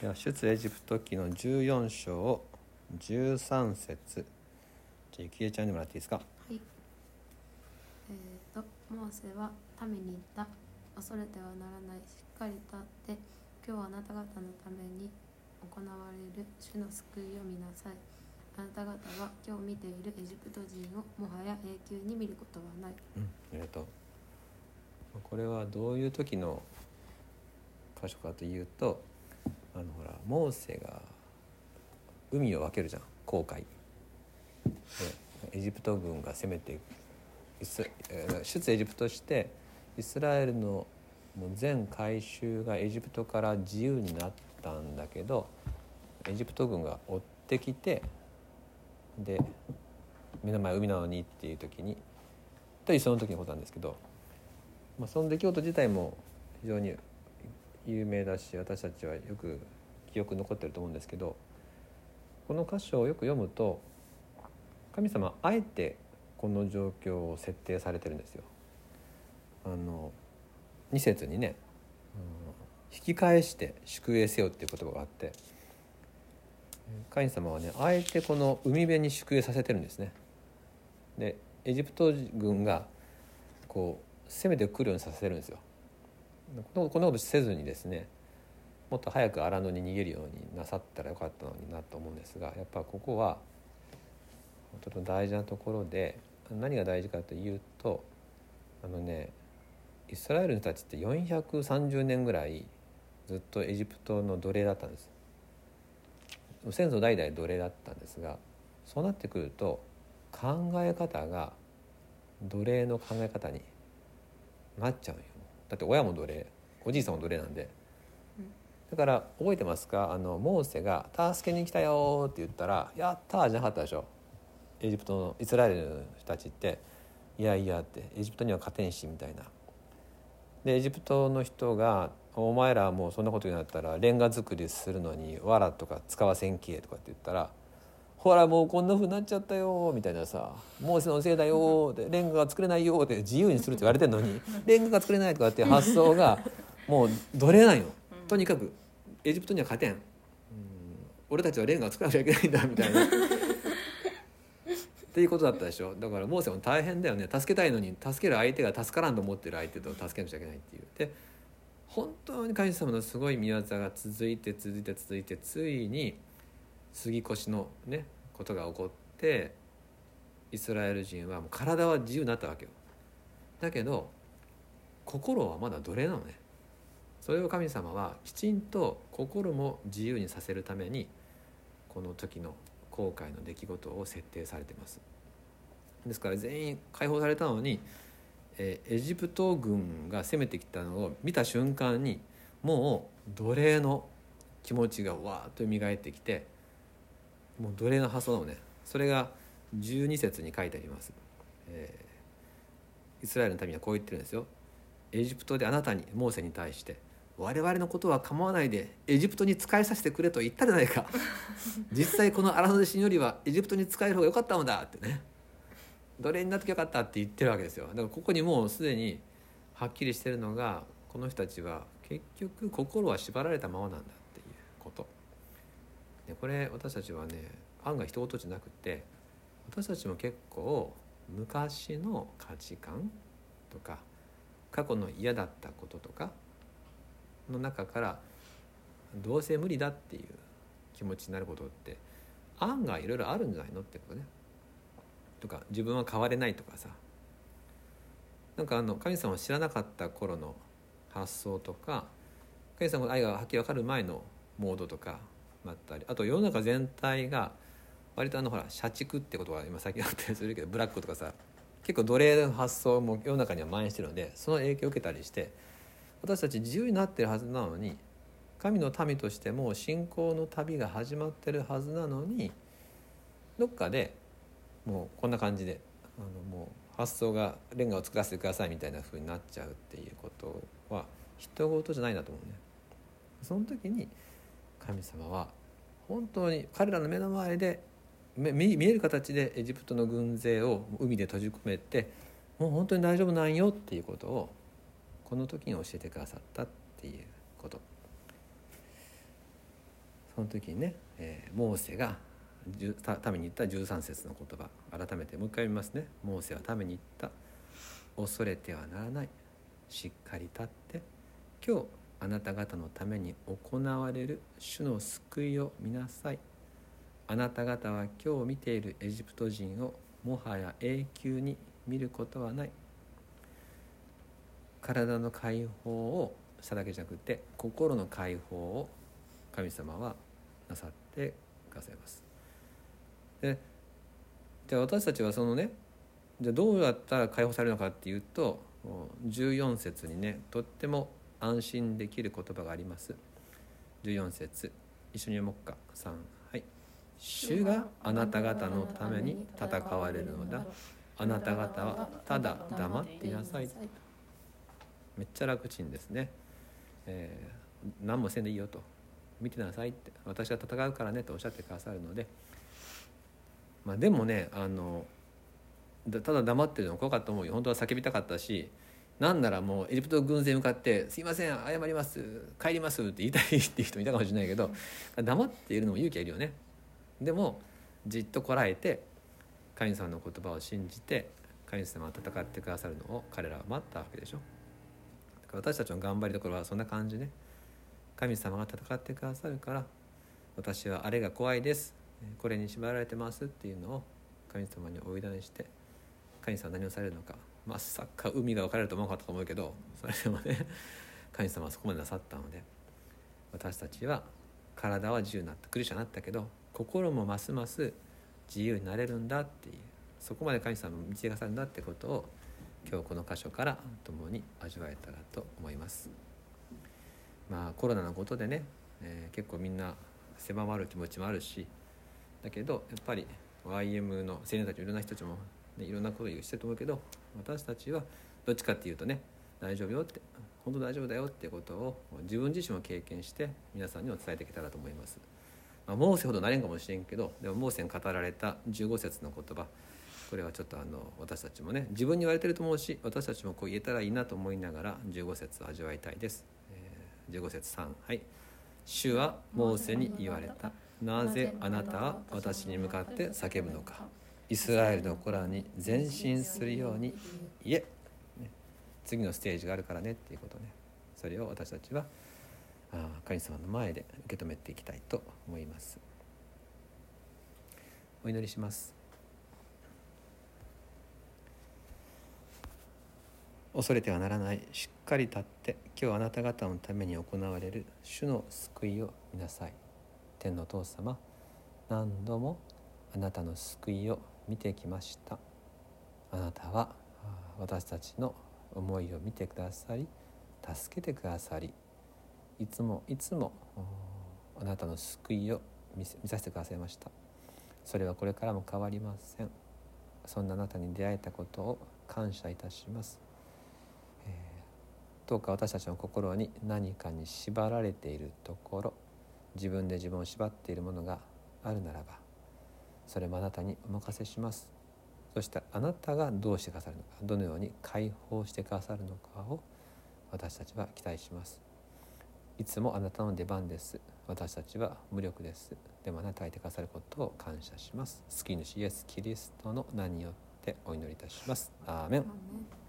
では出エジプト記の14章13節じゃあゆきえちゃんでもらっていいですか？はい。えー、と、モーセは民に言った。恐れてはならない。しっかり立って、今日はあなた方のために行われる主の救いを見なさい。あなた方は今日見ているエジプト人をもはや永久に見ることはない。うんありがとうこれはどういう時の箇所かというとあのほらモーセが海を分けるじゃん航海。でエジプト軍が攻めてイス出エジプトしてイスラエルの全回収がエジプトから自由になったんだけどエジプト軍が追ってきてで目の前海なのにっていう時にというその時のことなんですけど、まあ、その出来事自体も非常に有名だし私たちはよく記憶残ってると思うんですけどこの箇所をよく読むと神様あえてこの状況を設定されてるんですよ。あの2節にね、引き返して宿営せよっていう言葉があって神様はねあえてこの海辺に宿営させてるんですね。でエジプト軍がこう攻めてくるようにさせるんですよ。こんなことせずにですねもっと早く荒野に逃げるようになさったらよかったのになと思うんですがやっぱここはとても大事なところで何が大事かというとあのねイスラエルの人たちって430年ぐらいずっとエジプトの奴隷だったんです。先祖代々奴隷だったんですがそうなってくると考え方が奴隷の考え方になっちゃうよ。だって親も奴隷おじいさんも奴隷なんで。だから覚えてますか？あのモーセが「助けに来たよ」って言ったら「やった」じゃなかったでしょ。エジプトのイスラエルの人たちって「いやいや」ってエジプトには勝てんしみたいな。でエジプトの人が「お前らもうそんなことになったらレンガ作りするのに藁とか使わせんけ」とかって言ったら「ほらもうこんなふうになっちゃったよ」みたいなさ「モーセのせいだよ」って「レンガが作れないよ」って自由にするって言われてるのに「レンガが作れない」とかって発想がもう奴隷なん。よ。とにかくエジプトには勝てん、俺たちはレンガを作らなきゃいけないんだみたいな。っていうことだったでしょ。だからモーセも大変だよね。助けたいのに助ける相手が助からんと思ってる相手と助けなくちゃいけないっていう。で本当に神様のすごい見業が続いて続いて続いてついに杉越のねことが起こってイスラエル人はもう体は自由になったわけよ。だけど心はまだ奴隷なのね。それを神様はきちんと心も自由にさせるためにこの時の後悔の出来事を設定されてます。ですから全員解放されたのに、えエジプト軍が攻めてきたのを見た瞬間にもう奴隷の気持ちがわーっと蘇ってきてもう奴隷の発想なのね。それが12節に書いてあります、えーイスラエルの民はこう言ってるんですよ。エジプトであなたにモーセに対して我々のことは構わないでエジプトに仕えさせてくれと言ったじゃないか。実際この荒野で死ぬよりはエジプトに仕える方が良かったのだってね。奴隷になってよかったって言ってるわけですよ。だからここにもうすでにはっきりしてるのがこの人たちは結局心は縛られたままなんだでこれ私たちはね案外一言じゃなくて私たちも結構昔の価値観とか過去の嫌だったこととかの中からどうせ無理だっていう気持ちになることって案外いろいろあるんじゃないのってことね。とか自分は変われないとかさなんかあの神様を知らなかった頃の発想とか神様の愛がはっきり分かる前のモードとかもあったりあと世の中全体が割とあのほら社畜ってことが今最近あったりするけどブラックとかさ結構奴隷の発想も世の中には蔓延してるのでその影響を受けたりして私たち自由になってるはずなのに神の民としても信仰の旅が始まってるはずなのにどっかでもうこんな感じであのもう発想がレンガを作らせてくださいみたいな風になっちゃうっていうことは人事じゃないなと思うね。その時に神様は本当に彼らの目の前で見える形でエジプトの軍勢を海で閉じ込めてもう本当に大丈夫なんよっていうことをこの時に教えてくださったっていうこと。その時にね、えーモーセがた民に言った13節の言葉。改めてもう一回読みますね。モーセは民に言った。恐れてはならない。しっかり立って。今日あなた方のために行われる主の救いを見なさい。あなた方は今日見ているエジプト人をもはや永久に見ることはない。体の解放をしただけじゃなくて心の解放を神様はなさってくださいます。でじゃあ私たちはそのねじゃあどうやったら解放されるのかっていうと14節にねとっても安心できる言葉があります。14節。一緒に読もうか。3はい。主があなた方のために戦われるのだ。あなた方はただ黙っていなさい。めっちゃ楽ちんですね、えー何もせんでいいよと。見てなさいって。私は戦うからねとおっしゃってくださるので。まあでもねあのただ黙ってるの怖かったと思うよ。本当は叫びたかったしなんならもうエジプト軍勢向かって「すいません謝ります帰ります」って言いたいっていう人もいたかもしれないけど 黙っているのも勇気いるよね。でもじっとこらえて神様の言葉を信じて神様が戦ってくださるのを彼らは待ったわけでしょ。だから私たちの頑張りどころはそんな感じね。神様が戦ってくださるから私はあれが怖いです。これに縛られてますっていうのを神様にお委ねして神様は何をされるのか。まさか海が分かれると思わなかったと思うけどそれでもね 神様はそこまでなさったので私たちは体は自由になったクリスチャンになったけど心もますます自由になれるんだっていうそこまで神様も導かされるんだってことを今日この箇所から共に味わえたらと思います。まあコロナのことでね、えー結構みんな狭まる気持ちもあるしだけどやっぱり YM の青年たちいろんな人たちも、ね、いろんなことを言うしてると思うけど私たちはどっちかっていうとね大丈夫よって本当大丈夫だよっていうことを自分自身も経験して皆さんにも伝えていけたらと思います。まあ、モーセほどなれんかもしれんけどでもモーセに語られた15節の言葉これはちょっとあの私たちもね自分に言われてると思うし私たちもこう言えたらいいなと思いながら15節を味わいたいです。えー15節3はい主はモーセに言われたなぜあなたは私に向かって叫ぶのかイスラエルの子らに前進するように言え、ね次のステージがあるからねっていうことね。それを私たちはあー神様の前で受け止めていきたいと思います。お祈りします。恐れてはならないしっかり立って今日あなた方のために行われる主の救いを見なさい。天のお父様何度もあなたの救いを見てきました。あなたは私たちの思いを見てくださり助けてくださりいつもいつもあなたの救いを見せ見させてくださいました。それはこれからも変わりません。そんなあなたに出会えたことを感謝いたします。えーどうか私たちの心に何かに縛られているところ自分で自分を縛っているものがあるならばそれもあなたにお任せします。そしてあなたがどうしてくださるのかどのように解放してくださるのかを私たちは期待します。いつもあなたの出番です。私たちは無力です。でもあなたがいてくださることを感謝します。救い主イエス・キリストの名によってお祈りいたします。アーメン。アーメン。